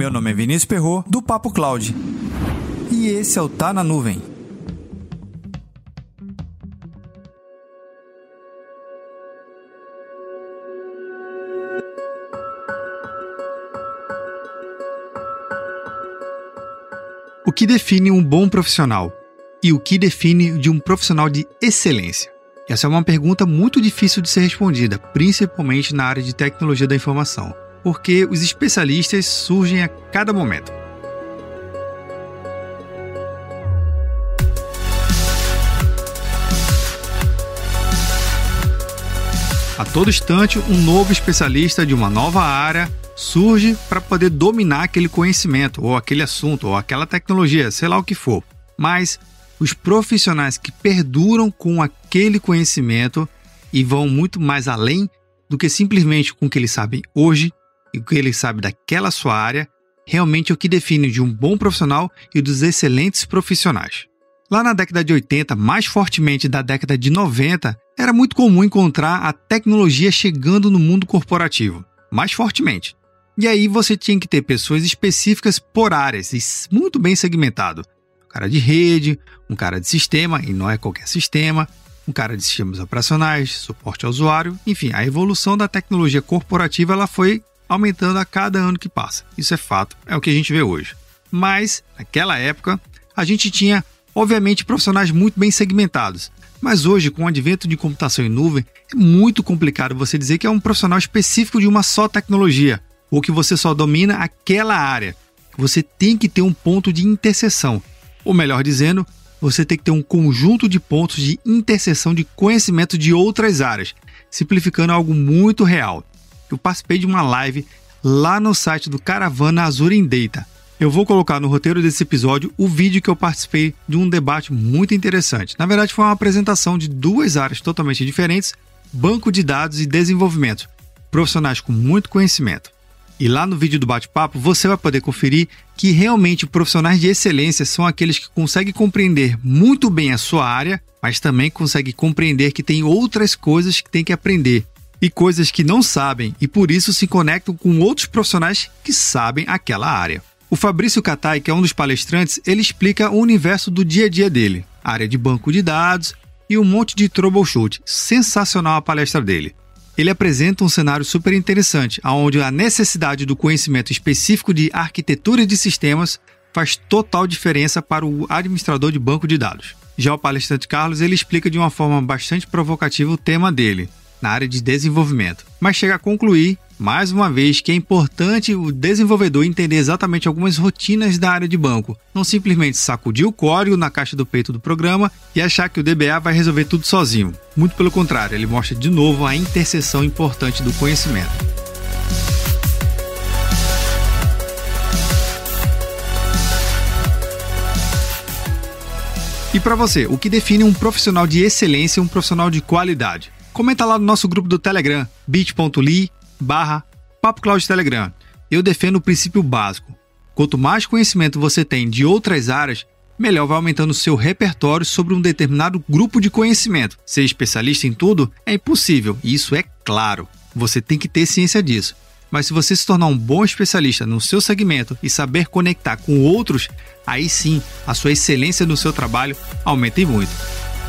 Meu nome é Vinícius Perro do Papo Cloud. E esse é o Tá na Nuvem. O que define um bom profissional? E o que define de um profissional de excelência? Essa é uma pergunta muito difícil de ser respondida, principalmente na área de tecnologia da informação, porque os especialistas surgem a cada momento. A todo instante, um novo especialista de uma nova área surge para poder dominar aquele conhecimento, ou aquele assunto, ou aquela tecnologia, sei lá o que for. Mas os profissionais que perduram com aquele conhecimento e vão muito mais além do que simplesmente com o que eles sabem hoje e o que eles sabem daquela sua área, realmente é o que define de um bom profissional e dos excelentes profissionais. Lá na década de 80, mais fortemente da década de 90, era muito comum encontrar a tecnologia chegando no mundo corporativo, mais fortemente. E aí você tinha que ter pessoas específicas por áreas e muito bem segmentado. Um cara de rede, um cara de sistema, e não é qualquer sistema, um cara de sistemas operacionais, suporte ao usuário, enfim, a evolução da tecnologia corporativa ela foi aumentando a cada ano que passa. Isso é fato, é o que a gente vê hoje. Mas, naquela época, a gente tinha, obviamente, profissionais muito bem segmentados. Mas hoje, com o advento de computação em nuvem, é muito complicado você dizer que é um profissional específico de uma só tecnologia ou que você só domina aquela área. Você tem que ter um ponto de interseção. Ou melhor dizendo, você tem que ter um conjunto de pontos de interseção de conhecimento de outras áreas, simplificando algo muito real. Eu participei de uma live lá no site do Caravana Azure in Data. Eu vou colocar no roteiro desse episódio o vídeo que eu participei de um debate muito interessante. Na verdade, foi uma apresentação de duas áreas totalmente diferentes: banco de dados e desenvolvimento. Profissionais com muito conhecimento. E lá no vídeo do bate-papo você vai poder conferir que realmente profissionais de excelência são aqueles que conseguem compreender muito bem a sua área, mas também conseguem compreender que tem outras coisas que tem que aprender e coisas que não sabem e por isso se conectam com outros profissionais que sabem aquela área. O Fabrício Catai, que é um dos palestrantes, ele explica o universo do dia a dia dele, área de banco de dados e um monte de troubleshoot. Sensacional a palestra dele ele apresenta um cenário super interessante, onde a necessidade do conhecimento específico de arquitetura de sistemas faz total diferença para o administrador de banco de dados. Já o palestrante Carlos ele explica de uma forma bastante provocativa o tema dele, na área de desenvolvimento, mas chega a concluir mais uma vez que é importante o desenvolvedor entender exatamente algumas rotinas da área de banco, não simplesmente sacudir o código na caixa do peito do programa e achar que o DBA vai resolver tudo sozinho. Muito pelo contrário, ele mostra de novo a interseção importante do conhecimento. E para você, o que define um profissional de excelência e um profissional de qualidade? Comenta lá no nosso grupo do Telegram, bit.ly barra Telegram. Eu defendo o princípio básico. Quanto mais conhecimento você tem de outras áreas, melhor vai aumentando o seu repertório sobre um determinado grupo de conhecimento. Ser especialista em tudo é impossível, isso é claro. Você tem que ter ciência disso. Mas se você se tornar um bom especialista no seu segmento e saber conectar com outros, aí sim a sua excelência no seu trabalho aumenta e muito.